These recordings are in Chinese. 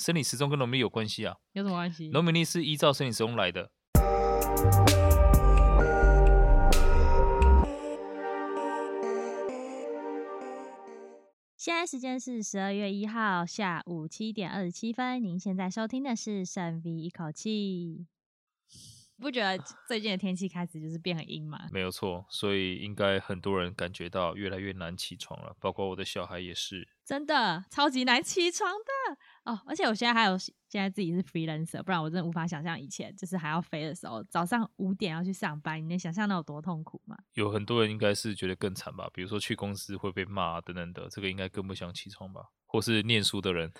生理时钟跟农民历有关系啊？有什么关系？农民历是依照生理时钟来的。现在时间是十二月一号下午七点二十七分。您现在收听的是深 V 一口气。不觉得最近的天气开始就是变很阴吗？没有错，所以应该很多人感觉到越来越难起床了，包括我的小孩也是。真的超级难起床的哦！而且我现在还有现在自己是 freelancer，不然我真的无法想象以前就是还要飞的时候，早上五点要去上班，你能想象那有多痛苦吗？有很多人应该是觉得更惨吧，比如说去公司会被骂等等的，这个应该更不想起床吧？或是念书的人。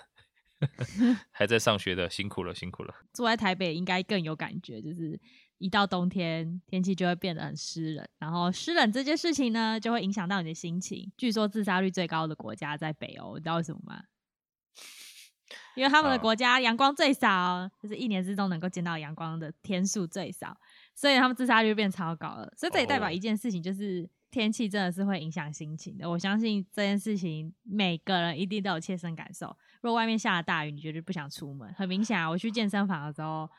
还在上学的，辛苦了，辛苦了。住在台北应该更有感觉，就是一到冬天，天气就会变得很湿冷，然后湿冷这件事情呢，就会影响到你的心情。据说自杀率最高的国家在北欧，你知道为什么吗？因为他们的国家阳光最少，就是一年之中能够见到阳光的天数最少，所以他们自杀率变超高了。所以这也代表一件事情，就是。天气真的是会影响心情的，我相信这件事情每个人一定都有切身感受。如果外面下了大雨，你绝对不想出门。很明显啊，我去健身房的时候，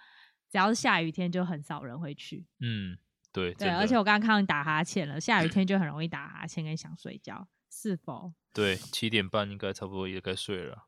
只要是下雨天，就很少人会去。嗯，对对，而且我刚刚看到你打哈欠了，下雨天 就很容易打哈欠跟想睡觉，是否？对，七点半应该差不多也该睡了。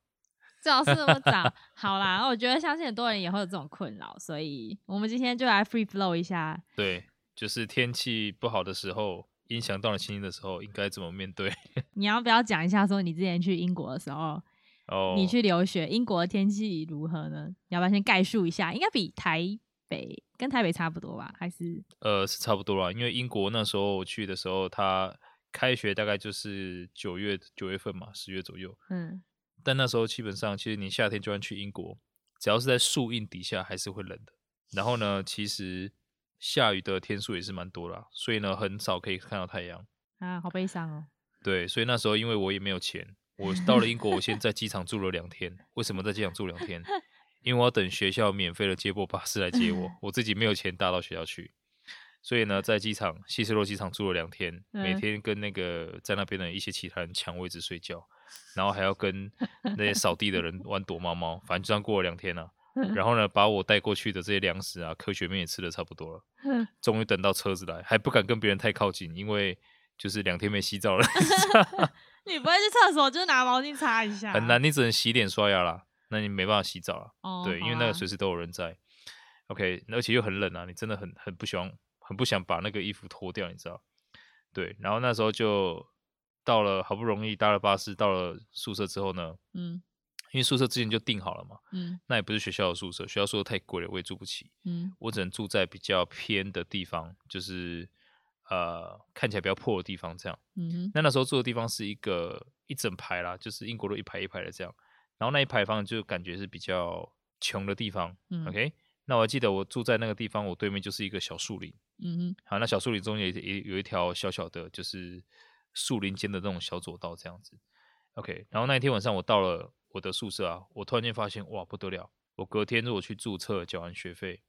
最好是那么早。好啦，我觉得相信很多人也会有这种困扰，所以我们今天就来 free flow 一下。对，就是天气不好的时候。影响到了心情的时候，应该怎么面对？你要不要讲一下？说你之前去英国的时候，哦、oh.，你去留学，英国的天气如何呢？你要不要先概述一下？应该比台北跟台北差不多吧？还是？呃，是差不多啦。因为英国那时候我去的时候，它开学大概就是九月九月份嘛，十月左右。嗯。但那时候基本上，其实你夏天就算去英国，只要是在树荫底下，还是会冷的。然后呢，其实。下雨的天数也是蛮多啦，所以呢，很少可以看到太阳啊，好悲伤哦。对，所以那时候因为我也没有钱，我到了英国，我先在机场住了两天。为什么在机场住两天？因为我要等学校免费的接驳巴士来接我，我自己没有钱搭到学校去，所以呢，在机场希斯洛机场住了两天，每天跟那个在那边的一些其他人抢位置睡觉，然后还要跟那些扫地的人 玩躲猫猫，反正就这样过了两天了。然后呢，把我带过去的这些粮食啊，科学面也吃的差不多了。终于等到车子来，还不敢跟别人太靠近，因为就是两天没洗澡了。你不会去厕所，就拿毛巾擦一下。很难，你只能洗脸刷牙啦。那你没办法洗澡了。哦。对，因为那个随时都有人在。OK，而且又很冷啊，你真的很很不喜欢，很不想把那个衣服脱掉，你知道？对。然后那时候就到了，好不容易搭了巴士到了宿舍之后呢，嗯。因为宿舍之前就订好了嘛，嗯，那也不是学校的宿舍，学校宿舍太贵了，我也住不起，嗯，我只能住在比较偏的地方，就是呃看起来比较破的地方，这样，嗯，那那时候住的地方是一个一整排啦，就是英国路一排一排的这样，然后那一排房就感觉是比较穷的地方，嗯，OK，那我还记得我住在那个地方，我对面就是一个小树林，嗯哼，好，那小树林中间也有一条小小的，就是树林间的那种小走道这样子，OK，然后那一天晚上我到了。我的宿舍啊，我突然间发现，哇，不得了！我隔天如果去注册，缴完学费，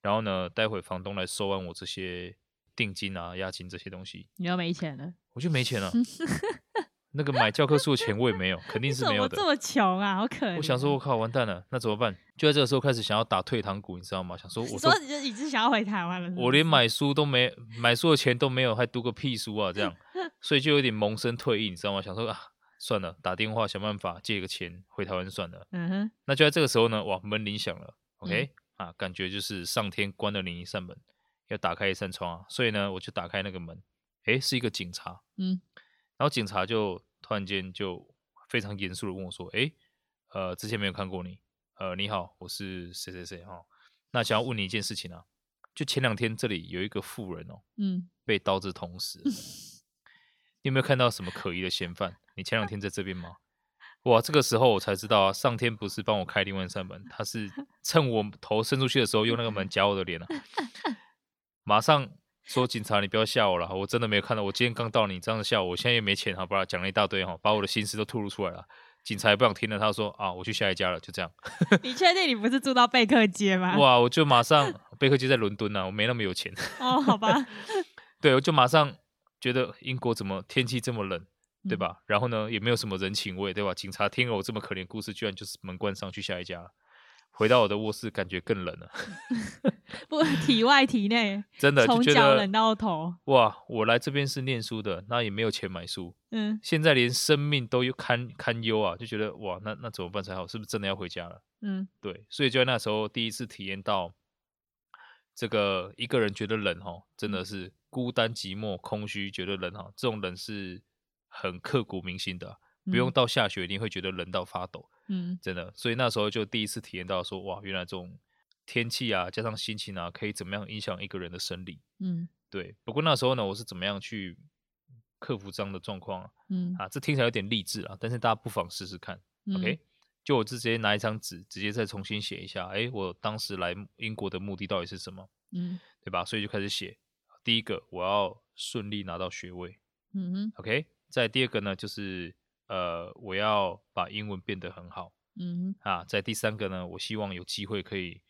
然后呢，待会房东来收完我这些定金啊、押金这些东西，你要没钱了，我就没钱了。那个买教科书的钱我也没有，肯定是没有的。怎么这么穷啊？好可怜！我想说，我靠，完蛋了，那怎么办？就在这个时候开始想要打退堂鼓，你知道吗？想说，我说你就一直想要回台湾了是是？我连买书都没，买书的钱都没有，还读个屁书啊？这样，所以就有点萌生退意，你知道吗？想说啊。算了，打电话想办法借个钱回台湾算了。嗯哼，那就在这个时候呢，哇，门铃响了。OK，嗯，啊，感觉就是上天关了你一扇门，要打开一扇窗啊。所以呢，我就打开那个门，诶，是一个警察。嗯，然后警察就突然间就非常严肃的问我说：“诶，呃，之前没有看过你，呃，你好，我是谁谁谁哈。那想要问你一件事情啊，就前两天这里有一个妇人哦，嗯，被刀子捅死。”你有没有看到什么可疑的嫌犯？你前两天在这边吗？哇，这个时候我才知道啊，上天不是帮我开另外一扇门，他是趁我头伸出去的时候用那个门夹我的脸啊！马上说警察，你不要吓我了，我真的没有看到，我今天刚到，你这样子吓我，我现在也没钱，好吧？讲了一大堆哈，把我的心思都吐露出来了。警察也不想听了，他说啊，我去下一家了，就这样。你确定你不是住到贝克街吗？哇，我就马上贝克街在伦敦啊，我没那么有钱。哦，好吧。对，我就马上。觉得英国怎么天气这么冷？对吧？嗯、然后呢，也没有什么人情味，对吧？警察听了我这么可怜故事，居然就是门关上去下一家了。回到我的卧室，感觉更冷了。不，体外体内，真的从脚冷到头。哇，我来这边是念书的，那也没有钱买书。嗯，现在连生命都有堪堪忧啊，就觉得哇，那那怎么办才好？是不是真的要回家了？嗯，对，所以就在那时候第一次体验到这个一个人觉得冷哈，真的是孤单寂寞空虚，觉得冷哈，这种冷是很刻骨铭心的，不用到下雪一定会觉得冷到发抖。嗯，真的，所以那时候就第一次体验到说，哇，原来这种天气啊，加上心情啊，可以怎么样影响一个人的生理。嗯，对。不过那时候呢，我是怎么样去克服这样的状况啊？嗯，啊，这听起来有点励志啊，但是大家不妨试试看。嗯、OK，就我直接拿一张纸，直接再重新写一下，哎，我当时来英国的目的到底是什么？嗯，对吧？所以就开始写。第一个，我要顺利拿到学位。嗯哼，OK。再第二个呢，就是。呃，我要把英文变得很好，嗯啊，在第三个呢，我希望有机会可以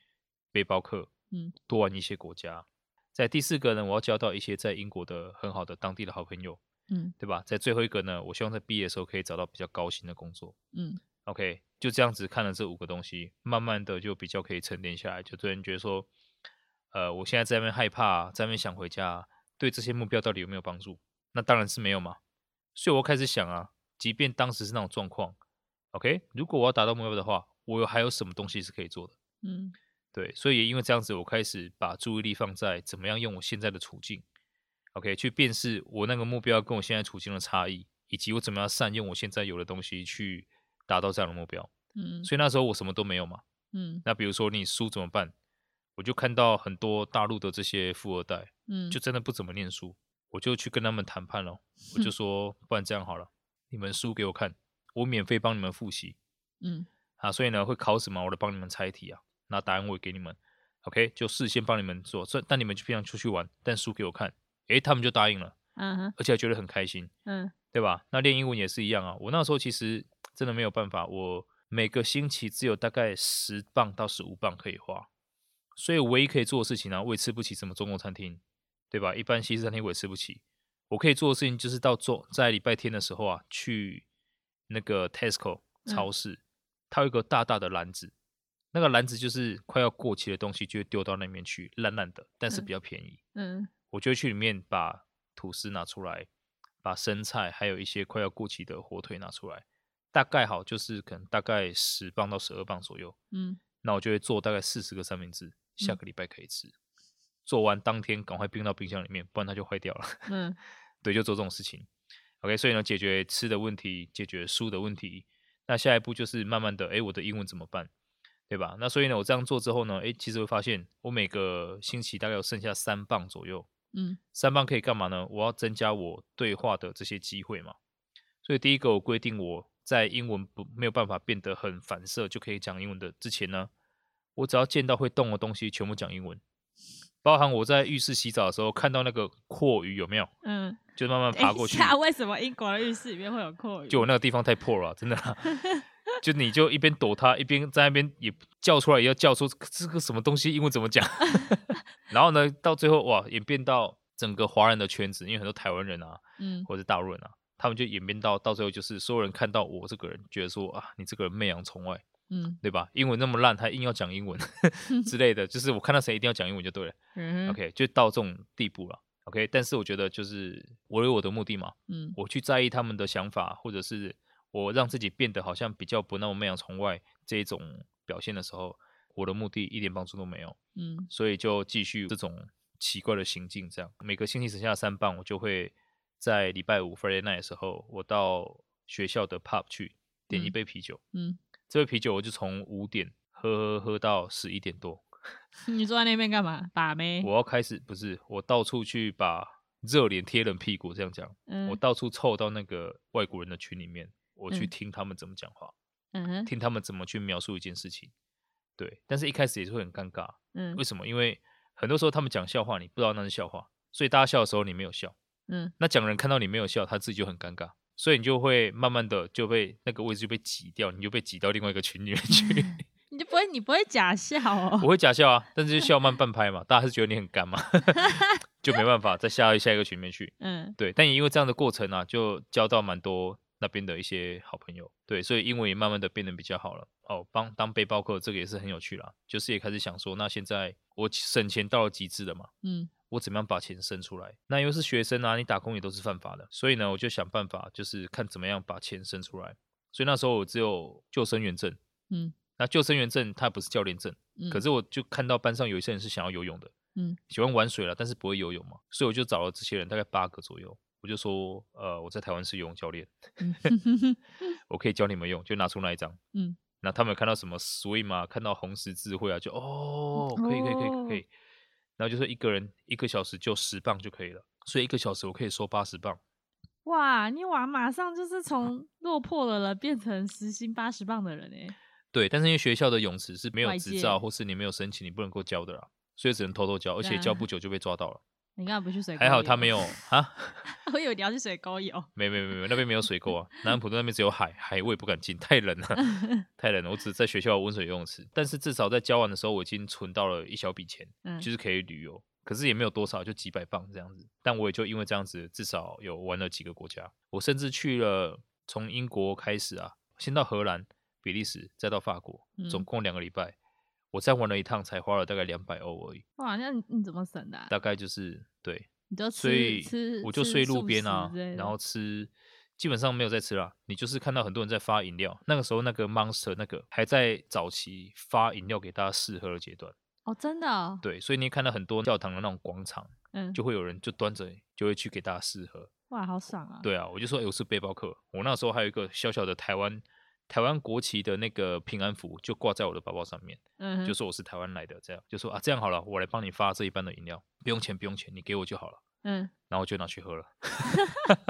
背包客，嗯，多玩一些国家。在第四个呢，我要交到一些在英国的很好的当地的好朋友，嗯，对吧？在最后一个呢，我希望在毕业的时候可以找到比较高薪的工作，嗯，OK，就这样子看了这五个东西，慢慢的就比较可以沉淀下来，就突然觉得说，呃，我现在在那边害怕，在那边想回家，对这些目标到底有没有帮助？那当然是没有嘛，所以我开始想啊。即便当时是那种状况，OK，如果我要达到目标的话，我有还有什么东西是可以做的？嗯，对，所以也因为这样子，我开始把注意力放在怎么样用我现在的处境，OK，去辨识我那个目标跟我现在处境的差异，以及我怎么样善用我现在有的东西去达到这样的目标。嗯，所以那时候我什么都没有嘛。嗯，那比如说你书怎么办？我就看到很多大陆的这些富二代，嗯，就真的不怎么念书，我就去跟他们谈判了，我就说，不然这样好了。你们输给我看，我免费帮你们复习。嗯，啊，所以呢，会考什么，我都帮你们猜题啊，那答案我也给你们。OK，就事先帮你们做，这但你们就平常出去玩，但输给我看，诶，他们就答应了。嗯哼，而且还觉得很开心。嗯，对吧？那练英文也是一样啊。我那时候其实真的没有办法，我每个星期只有大概十磅到十五磅可以花，所以我唯一可以做的事情呢、啊，我也吃不起什么中国餐厅，对吧？一般西式餐厅我也吃不起。我可以做的事情就是到做在礼拜天的时候啊，去那个 Tesco 超市，嗯、它有一个大大的篮子，那个篮子就是快要过期的东西就会丢到那边去，烂烂的，但是比较便宜。嗯，我就会去里面把吐司拿出来，把生菜还有一些快要过期的火腿拿出来，大概好就是可能大概十磅到十二磅左右。嗯，那我就会做大概四十个三明治，下个礼拜可以吃。嗯、做完当天赶快冰到冰箱里面，不然它就坏掉了。嗯。对，就做这种事情，OK，所以呢，解决吃的问题，解决书的问题，那下一步就是慢慢的，哎，我的英文怎么办，对吧？那所以呢，我这样做之后呢，哎，其实会发现，我每个星期大概有剩下三磅左右，嗯，三磅可以干嘛呢？我要增加我对话的这些机会嘛。所以第一个，我规定我在英文不没有办法变得很反射就可以讲英文的之前呢，我只要见到会动的东西，全部讲英文。包含我在浴室洗澡的时候看到那个蛞蝓有没有？嗯，就慢慢 爬过去。为什么英国的浴室里面会有阔鱼？就我那个地方太破了，真的。就你就一边躲它，一边在那边也叫出来，也要叫出这个什么东西，英文怎么讲？然后呢，到最后哇，演变到整个华人的圈子，因为很多台湾人啊，嗯，或者大陆人啊，他们就演变到到最后就是所有人看到我这个人，觉得说啊，你这个人媚洋从外。嗯，对吧？英文那么烂，他硬要讲英文 之类的，就是我看到谁一定要讲英文就对了。嗯，OK，就到这种地步了。OK，但是我觉得就是我有我的目的嘛。嗯，我去在意他们的想法，或者是我让自己变得好像比较不那么媚洋从外这一种表现的时候，我的目的一点帮助都没有。嗯，所以就继续这种奇怪的行径，这样每个星期剩下三棒，我就会在礼拜五 Friday night 的时候，我到学校的 pub 去点一杯啤酒。嗯。嗯这杯啤酒我就从五点喝喝喝到十一点多。你坐在那边干嘛？把妹？我要开始不是，我到处去把热脸贴冷屁股这样讲。嗯。我到处凑到那个外国人的群里面，我去听他们怎么讲话。嗯哼。听他们怎么去描述一件事情。对。但是一开始也是会很尴尬。嗯。为什么？因为很多时候他们讲笑话，你不知道那是笑话，所以大家笑的时候你没有笑。嗯。那讲人看到你没有笑，他自己就很尴尬。所以你就会慢慢的就被那个位置就被挤掉，你就被挤到另外一个群里面去。你就不会，你不会假笑哦？我会假笑啊，但是就笑慢半拍嘛，大家是觉得你很干嘛？就没办法再下下一个群里面去。嗯，对，但也因为这样的过程啊，就交到蛮多那边的一些好朋友。对，所以英文也慢慢的变得比较好了。哦，帮当背包客这个也是很有趣啦，就是也开始想说，那现在我省钱到了极致了嘛。嗯，我怎么样把钱生出来？那又是学生啊，你打工也都是犯法的，所以呢，我就想办法，就是看怎么样把钱生出来。所以那时候我只有救生员证。嗯。那救生员证它不是教练证，嗯，可。是我就看到班上有一些人是想要游泳的，嗯，喜欢玩水了，但是不会游泳嘛，所以我就找了这些人，大概八个左右，我就说，呃，我在台湾是游泳教练，嗯、我可以教你们用，就拿出那一张，嗯，那他们看到什么 swim 啊，看到红十字会啊，就哦，可以可以可以可以，然后就是一个人一个小时就十磅就可以了，所以一个小时我可以收八十磅，哇，你娃马上就是从 落魄的人变成时薪八十磅的人哎。对，但是因为学校的泳池是没有执照，或是你没有申请，你不能够教的啦，所以只能偷偷教，而且教不久就被抓到了。你干嘛不去水沟？还好他没有 啊。我以为你要去水沟游。没没没没，那边没有水沟啊。南安普顿那边只有海，海我也不敢进，太冷了，太冷了。我只在学校温水游泳池，但是至少在交完的时候，我已经存到了一小笔钱，嗯，就是可以旅游。可是也没有多少，就几百镑这样子。但我也就因为这样子，至少有玩了几个国家。我甚至去了从英国开始啊，先到荷兰。比利时再到法国，总共两个礼拜，嗯，我再玩了一趟，才花了大概两百欧而已。哇，那你，你怎么省的啊？大概就是对，你就所以我就睡路边啊，然后吃，基本上没有在吃啦。你就是看到很多人在发饮料，那个时候那个 Monster 那个还在早期发饮料给大家试喝的阶段。哦，真的哦？对，所以你看到很多教堂的那种广场，嗯，就会有人就端着，就会去给大家试喝。哇，好爽啊！对啊，我就说，哎，我是背包客。我那时候还有一个小小的台湾。台湾国旗的那个平安符就挂在我的包包上面，嗯，就说我是台湾来的，这样就说啊，这样好了，我来帮你发这一半的饮料，不用钱，不用钱，你给我就好了，嗯，然后我就拿去喝了，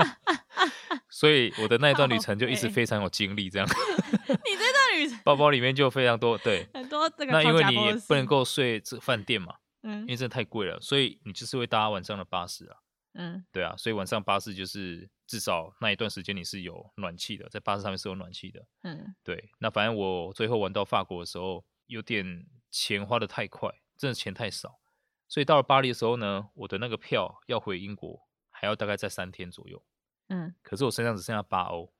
所以我的那一段旅程就一直非常有精力，这样。你这段旅程包包里面就非常多，对，很多这个。那因为你也不能够睡这饭店嘛，嗯，因为真的太贵了，所以你就是会搭晚上的巴士啊。嗯，对啊，所以晚上巴士就是至少那一段时间你是有暖气的，在巴士上面是有暖气的。嗯，对。那反正我最后玩到法国的时候，有点钱花的太快，真的钱太少，所以到了巴黎的时候呢，我的那个票要回英国还要大概在三天左右。嗯，可是我身上只剩下八欧，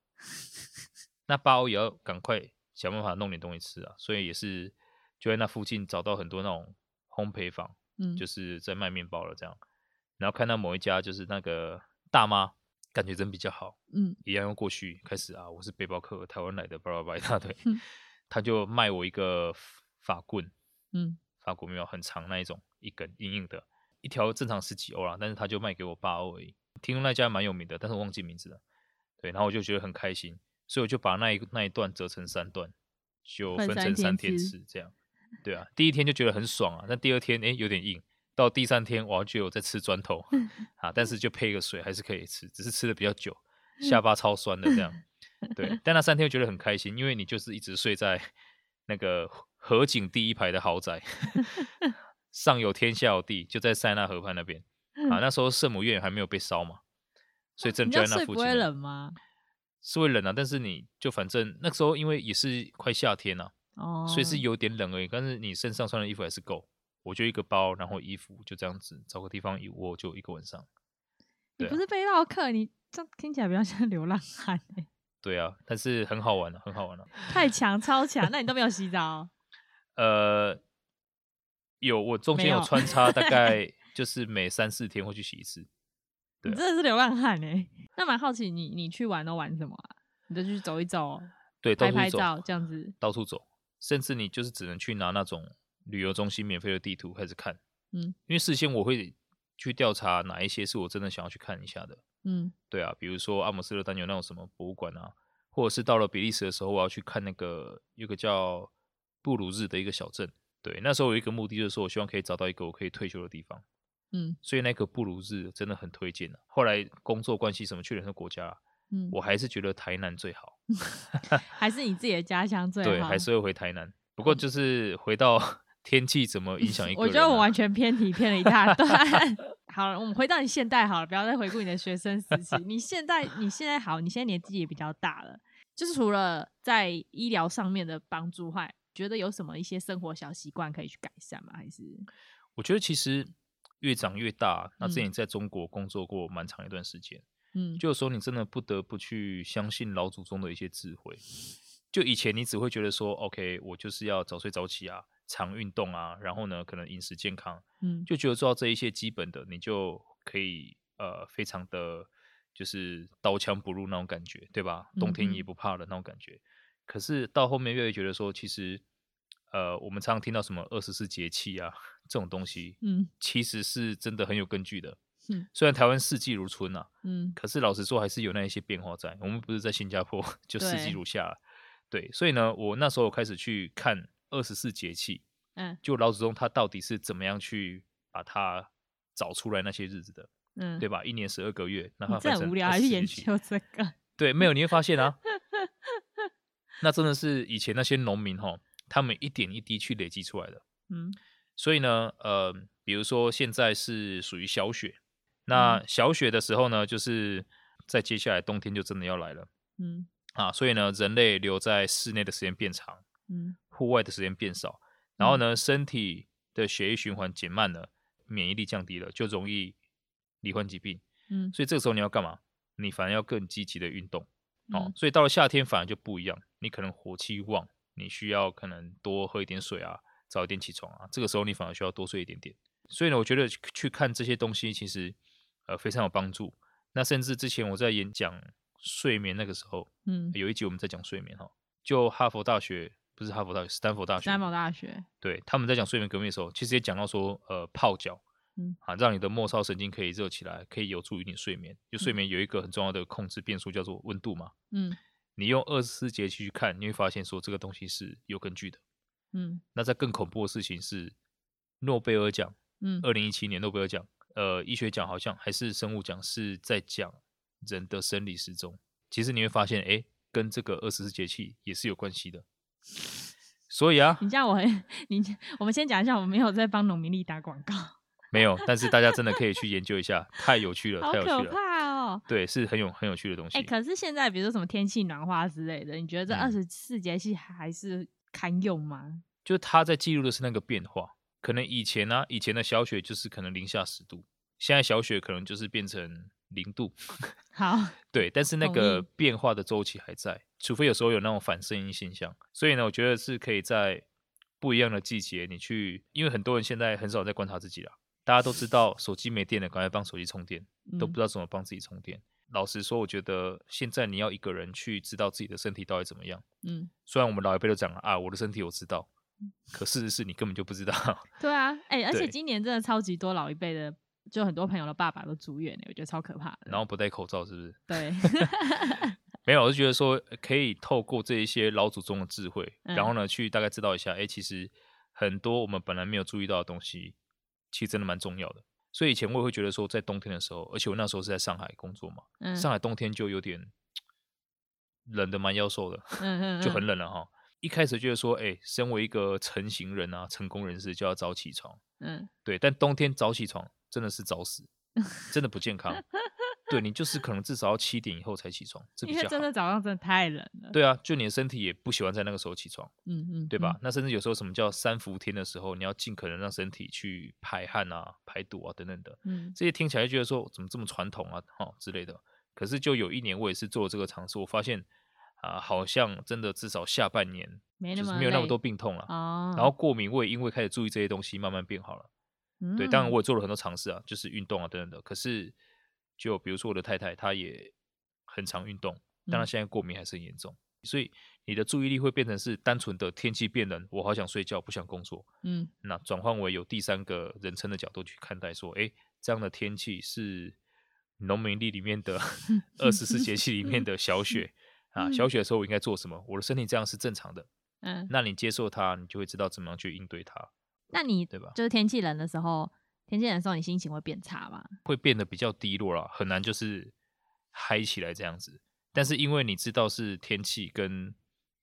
那八欧也要赶快想办法弄点东西吃啊，所以也是就在那附近找到很多那种烘焙坊，嗯，就是在卖面包了这样。然后看到某一家就是那个大妈，感觉人比较好，嗯，一样用过去开始啊，我是背包客，台湾来的，巴拉巴拉一大堆，他就卖我一个法棍，嗯，法国面包很长那一种，一根硬硬的，一条正常十几欧啦，但是他就卖给我八欧而已。听说那家蛮有名的，但是我忘记名字了。对，然后我就觉得很开心，所以我就把那一那一段折成三段，就分成三天吃，这样。对啊，第一天就觉得很爽啊，但第二天诶有点硬。到第三天，我就有在吃砖头 啊，但是就配个水还是可以吃，只是吃的比较久，下巴超酸的这样。对，但那三天我觉得很开心，因为你就是一直睡在 那个河景第一排的豪宅，上有天下有地，就在塞纳河畔那边啊。那时候圣母院还没有被烧嘛，所以正就在那附近。不会冷吗？是会冷啊，但是你就反正那时候因为也是快夏天了，哦，所以是有点冷而已。但是你身上穿的衣服还是够。我就一个包，然后衣服就这样子，找个地方一窝就一个晚上。你不是背包客，你这听起来比较像 流浪汉哎。对啊，但是很好玩的，很好玩的。太强，超强！那你都没有洗澡？呃，有，我中间有穿插，大概 就是每三四天会去洗一次。对啊，你真的是流浪汉哎。那蛮好奇你，你你去玩都玩什么啊？你就去走一走，对，拍拍照这样子，到处走，甚至你就是只能去拿那种。旅游中心免费的地图开始看，嗯，因为事先我会去调查哪一些是我真的想要去看一下的，嗯，对啊，比如说阿姆斯特丹有那种什么博物馆啊，或者是到了比利时的时候，我要去看那个有个叫布鲁日的一个小镇，对，那时候有一个目的就是说我希望可以找到一个我可以退休的地方，嗯，所以那个布鲁日真的很推荐啊。后来工作关系什么去了很多国家，嗯，我还是觉得台南最好，还是你自己的家乡最好，对，还是会回台南，不过就是回到。天气怎么影响 一个人啊？我觉得我完全偏题偏了一大段。好了，我们回到你现代好了，不要再回顾你的学生时期。你现在你现在好，你现在年纪也比较大了，就是除了在医疗上面的帮助外，觉得有什么一些生活小习惯可以去改善吗？还是？我觉得其实越长越大。那之前在中国工作过蛮长一段时间，嗯，就有时候你真的不得不去相信老祖宗的一些智慧。就以前你只会觉得说，OK，我就是要早睡早起啊，常运动啊，然后呢，可能饮食健康，嗯，就觉得做到这一些基本的，你就可以呃，非常的就是刀枪不入那种感觉，对吧？冬天也不怕的那种感觉。嗯、可是到后面越来越觉得说，其实呃，我们常常听到什么二十四节气啊这种东西，嗯，其实是真的很有根据的。嗯，虽然台湾四季如春啊，嗯，可是老实说还是有那一些变化在。我们不是在新加坡 就四季如夏。对，所以呢，我那时候开始去看二十四节气，嗯，就老祖宗他到底是怎么样去把它找出来那些日子的，嗯，对吧？一年十二个月，那这很无聊，还是研究这个？对，没有，你会发现啊，那真的是以前那些农民哈，他们一点一滴去累积出来的，嗯，所以呢，呃，比如说现在是属于小雪，那小雪的时候呢，就是在接下来冬天就真的要来了，嗯。啊，所以呢，人类留在室内的时间变长，嗯，户外的时间变少，然后呢，身体的血液循环减慢了，免疫力降低了，就容易罹患疾病，嗯，所以这个时候你要干嘛？你反而要更积极的运动，哦，嗯，所以到了夏天反而就不一样，你可能火气旺，你需要可能多喝一点水啊，早一点起床啊，这个时候你反而需要多睡一点点，所以呢，我觉得去看这些东西其实呃非常有帮助，那甚至之前我在演讲。睡眠那个时候，嗯，有一集我们在讲睡眠哈，就哈佛大学不是哈佛大学，斯坦福大学，斯坦福大学，对，他们在讲睡眠革命的时候，其实也讲到说，呃，泡脚，嗯，啊，让你的末梢神经可以热起来，可以有助于你睡眠。就睡眠有一个很重要的控制变数叫做温度嘛，嗯，你用二十四节气去看，你会发现说这个东西是有根据的，嗯，那在更恐怖的事情是诺贝尔奖，嗯，二零一七年诺贝尔奖，呃，医学奖好像还是生物奖是在讲人的生理时钟。其实你会发现，哎，跟这个二十四节气也是有关系的。所以啊，你这样我很你，我们先讲一下，我们没有在帮农民力打广告，没有。但是大家真的可以去研究一下，太有趣了，太有趣了，好可怕哦。对，是很有很有趣的东西。哎，可是现在比如说什么天气暖化之类的，你觉得这二十四节气还是堪用吗？嗯、就他在记录的是那个变化，可能以前呢、啊，以前的小雪就是可能零下十度，现在小雪可能就是变成。零度，好，对，但是那个变化的周期还在，除非有时候有那种反声音现象。所以呢，我觉得是可以在不一样的季节，你去，因为很多人现在很少在观察自己了。大家都知道手机没电了，赶快帮手机充电，都不知道怎么帮自己充电。嗯、老实说，我觉得现在你要一个人去知道自己的身体到底怎么样，嗯，虽然我们老一辈都讲了啊，我的身体我知道，可事实是你根本就不知道。对啊，哎、欸，而且今年真的超级多老一辈的。就很多朋友的爸爸都住院，我觉得超可怕的。然后不戴口罩，是不是？对，没有，我就觉得说可以透过这一些老祖宗的智慧，嗯、然后呢，去大概知道一下，哎，其实很多我们本来没有注意到的东西，其实真的蛮重要的。所以以前我也会觉得说，在冬天的时候，而且我那时候是在上海工作嘛，嗯、上海冬天就有点冷的蛮夭寿的，就很冷了哈。一开始觉得说，哎，身为一个成型人啊，成功人士就要早起床，嗯，对，但冬天早起床。真的是早死，真的不健康。对，你就是可能至少要七点以后才起床，这比较好。因为真的早上真的太冷了。对啊，就你的身体也不喜欢在那个时候起床，嗯嗯，对吧？那甚至有时候什么叫三伏天的时候，你要尽可能让身体去排汗啊、排毒啊等等的。嗯，这些听起来就觉得说怎么这么传统啊，哈之类的。可是就有一年我也是做这个尝试，我发现啊、呃，好像真的至少下半年没那么没有那么多病痛了。哦，然后过敏我也因为开始注意这些东西，慢慢变好了。对，当然我也做了很多尝试啊，就是运动啊等等的。可是，就比如说我的太太，她也很常运动，但她现在过敏还是很严重。嗯、所以你的注意力会变成是单纯的天气变冷，我好想睡觉，不想工作。嗯，那转换为有第三个人称的角度去看待，说，哎，这样的天气是农民历里面的 二十四节气里面的小雪 啊，小雪的时候我应该做什么？我的身体这样是正常的。嗯，那你接受它，你就会知道怎么样去应对它。那你对吧？就是天气冷的时候，天气冷的时候，你心情会变差吗？会变得比较低落啦，很难就是嗨起来这样子。但是因为你知道是天气跟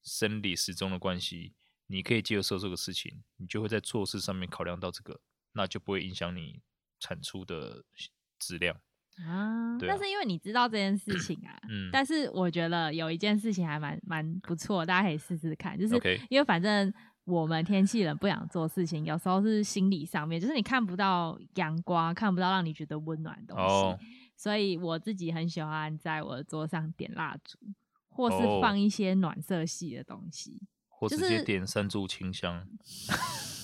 生理时钟的关系，你可以接受这个事情，你就会在做事上面考量到这个，那就不会影响你产出的质量啊。但是因为你知道这件事情啊，嗯，但是我觉得有一件事情还蛮蛮不错，大家可以试试看，就是因为反正。我们天气冷不想做事情，有时候是心理上面，就是你看不到阳光，看不到让你觉得温暖的东西。Oh. 所以我自己很喜欢在我的桌上点蜡烛，或是放一些暖色系的东西，oh. 或直接点三炷清香。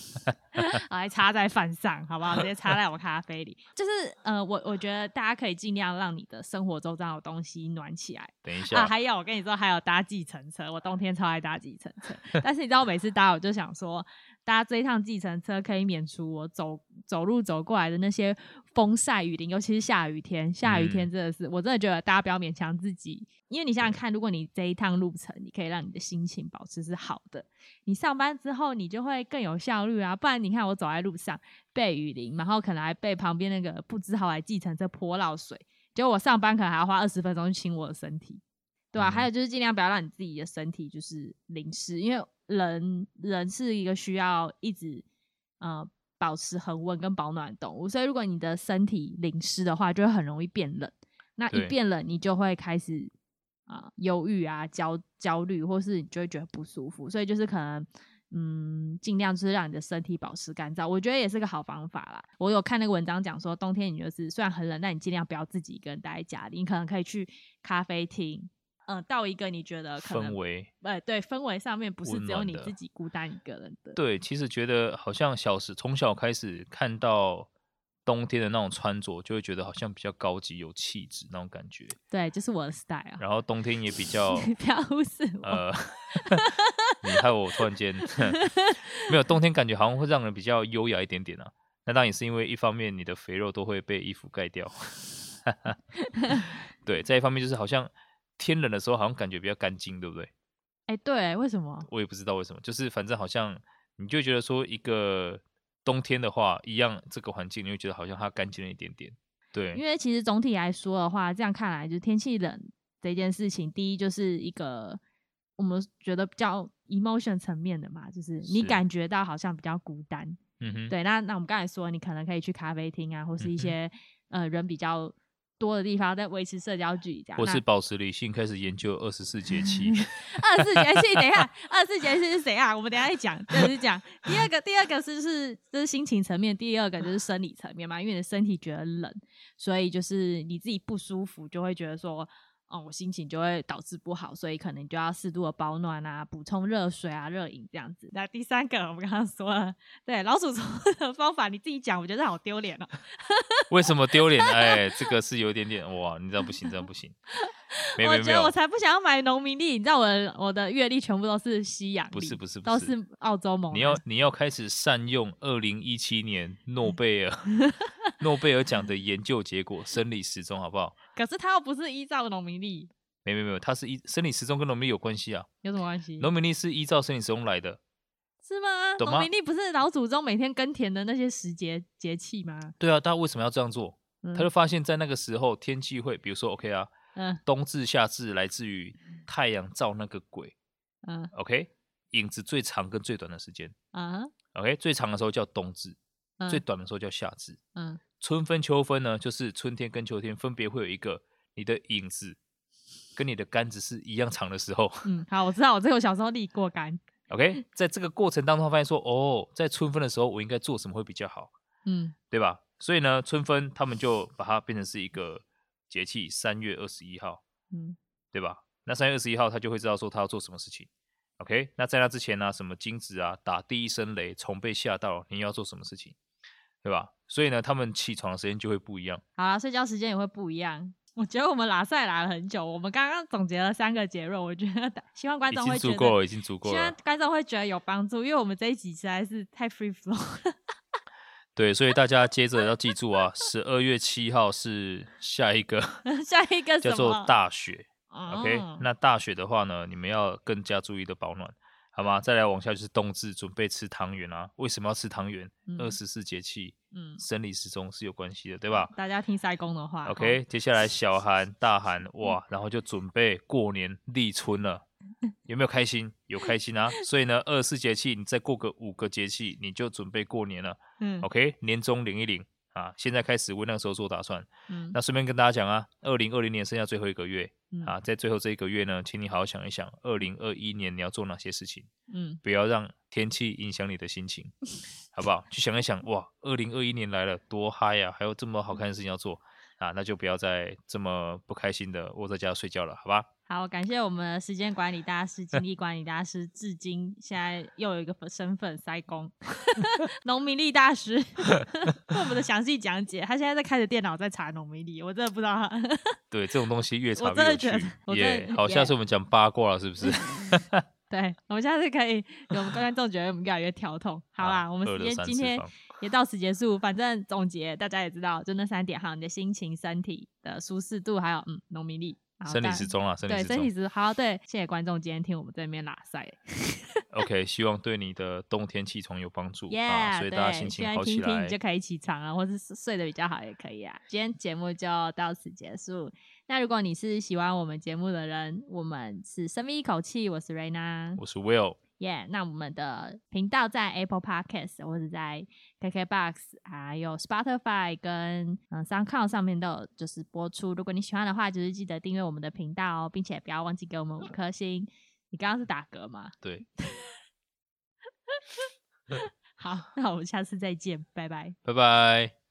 来插在饭上，好不好？直接插在我咖啡里。就是呃，我我觉得大家可以尽量让你的生活周遭的东西暖起来。等一下，啊、还有我跟你说，还有搭计程车。我冬天超爱搭计程车，但是你知道，我每次搭我就想说。搭这一趟计程车可以免除我走走路走过来的那些风晒雨淋，尤其是下雨天。下雨天真的是，嗯、我真的觉得大家不要勉强自己，因为你想想看，如果你这一趟路程，你可以让你的心情保持是好的，你上班之后你就会更有效率啊。不然你看我走在路上被雨淋，然后可能还被旁边那个不知好歹计程车泼到水，结果我上班可能还要花二十分钟去清我的身体，对吧、啊？嗯、还有就是尽量不要让你自己的身体就是淋湿，因为。人人是一个需要一直呃保持恒温跟保暖的动物，所以如果你的身体淋湿的话，就会很容易变冷。那一变冷，你就会开始啊忧郁啊焦焦虑，或是你就会觉得不舒服。所以就是可能嗯尽量就是让你的身体保持干燥，我觉得也是个好方法啦。我有看那个文章讲说，冬天你就是虽然很冷，但你尽量不要自己一个人待在家里，你可能可以去咖啡厅。嗯，到一个你觉得氛围，哎，对，氛围上面不是只有你自己孤单一个人的。对，其实觉得好像小时从小开始看到冬天的那种穿着，就会觉得好像比较高级、有气质那种感觉。对，就是我的 style。然后冬天也比较，不要忽视我。呃，你害我突然间 没有冬天，感觉好像会让人比较优雅一点点啊。那当然也是因为一方面你的肥肉都会被衣服盖掉，对，再一方面就是好像。天冷的时候，好像感觉比较干净，对不对？哎、欸，对，为什么？我也不知道为什么，就是反正好像你就觉得说，一个冬天的话，一样这个环境，你会觉得好像它干净了一点点。对，因为其实总体来说的话，这样看来，就是天气冷这件事情，第一就是一个我们觉得比较 emotion 层面的嘛，就是你感觉到好像比较孤单。嗯哼，对。那那我们刚才说，你可能可以去咖啡厅啊，或是一些、嗯、呃人比较。多的地方在维持社交距离，这样。或是保持理性，开始研究二十四节气。二十四节气，等一下，二十四节气是谁啊？我们等一下再讲。就是讲第二个，第二个是是这是心情层面，第二个就是生理层面嘛。因为你的身体觉得冷，所以就是你自己不舒服，就会觉得说。哦，我心情就会导致不好，所以可能就要适度的保暖啊，补充热水啊、热饮这样子。那第三个，我们刚刚说了，对老鼠冲的方法，你自己讲，我觉得好丢脸哦。为什么丢脸？哎，这个是有一点点哇，你这样不行，这样不行。我觉得我才不想要买农民历，你知道我的我的月历全部都是西洋历，不是不是，不是，都是澳洲蒙。你要你要开始善用二零一七年诺贝尔 诺贝尔奖的研究结果，生理时钟好不好？可是它又不是依照农民历，没没没有，它是依生理时钟跟农民历有关系啊？有什么关系？农民历是依照生理时钟来的，是吗？农民历不是老祖宗每天耕田的那些时节节气吗？对啊，他为什么要这样做？嗯、他就发现，在那个时候天气会，比如说 OK 啊，嗯，冬至夏至来自于太阳照那个鬼，嗯，OK，影子最长跟最短的时间，啊，OK，最长的时候叫冬至，嗯、最短的时候叫夏至，嗯。春分、秋分呢，就是春天跟秋天分别会有一个你的影子跟你的杆子是一样长的时候。嗯，好，我知道，我这个小时候立过杆。OK，在这个过程当中发现说，哦，在春分的时候我应该做什么会比较好？嗯，对吧？所以呢，春分他们就把它变成是一个节气，三月二十一号，嗯，对吧？那三月二十一号他就会知道说他要做什么事情。OK，那在那之前呢，什么金子啊，打第一声雷，虫被吓到，你要做什么事情？对吧？所以呢，他们起床的时间就会不一样。好了，睡觉时间也会不一样。我觉得我们拉赛拉了很久，我们刚刚总结了三个结论，我觉得希望观众会觉得已经足够了，已经足够了。希望观众会觉得有帮助，因为我们这一集实在是太 free flow。对，所以大家接着要记住啊，十二月七号是下一个，下一个叫做大雪。OK，那大雪的话呢，你们要更加注意的保暖。好吗？再来往下就是冬至，准备吃汤圆啊！为什么要吃汤圆？二十四节气，嗯，生理时钟是有关系的，对吧？大家听塞公的话。OK，哦，接下来小寒、大寒，哇，然后就准备过年立春了，有没有开心？有开心啊！所以呢，二十四节气，你再过个五个节气，你就准备过年了。嗯，OK，年终领一领啊！现在开始为那个时候做打算。嗯，那顺便跟大家讲啊，二零二零年剩下最后一个月，嗯、啊，在最后这一个月呢，请你好好想一想，二零二一年你要做哪些事情。嗯，不要让天气影响你的心情，好不好？去想一想，哇，二零二一年来了，多嗨呀！还有这么好看的事情要做啊，那就不要再这么不开心的窝在家睡觉了，好吧？好，感谢我们的时间管理大师、精力管理大师，至今现在又有一个身份塞工，农民力大师，我们的详细讲解。他现在在开着电脑在查农民力，我真的不知道他。对，这种东西越查越有趣。耶，yeah, 好，下次我们讲八卦了，是不是？对，我们下次可以，我们观众觉得我们越来越跳痛。好啦，我们时间今天也到此结束。反正总结，大家也知道，就那三点哈，你的心情、身体的舒适度，还有嗯，农民历。生理时钟啊，生理时好，对，谢谢观众今天听我们这边拉赛。OK，希望对你的冬天起床有帮助 yeah, 啊，所以大家心情好起来，听听你就可以起床啊，或是睡得比较好也可以啊。今天节目就到此结束。那如果你是喜欢我们节目的人，我们是深吸一口气，我是 Raina，我是 Will。耶，yeah, 那我们的频道在 Apple Podcast 或者在 KKBox，还有 Spotify 跟嗯 SoundCloud 上面都有就是播出。如果你喜欢的话，就是记得订阅我们的频道哦，并且不要忘记给我们五颗星。你刚刚是打嗝吗？对。好，那我们下次再见，拜拜。拜拜。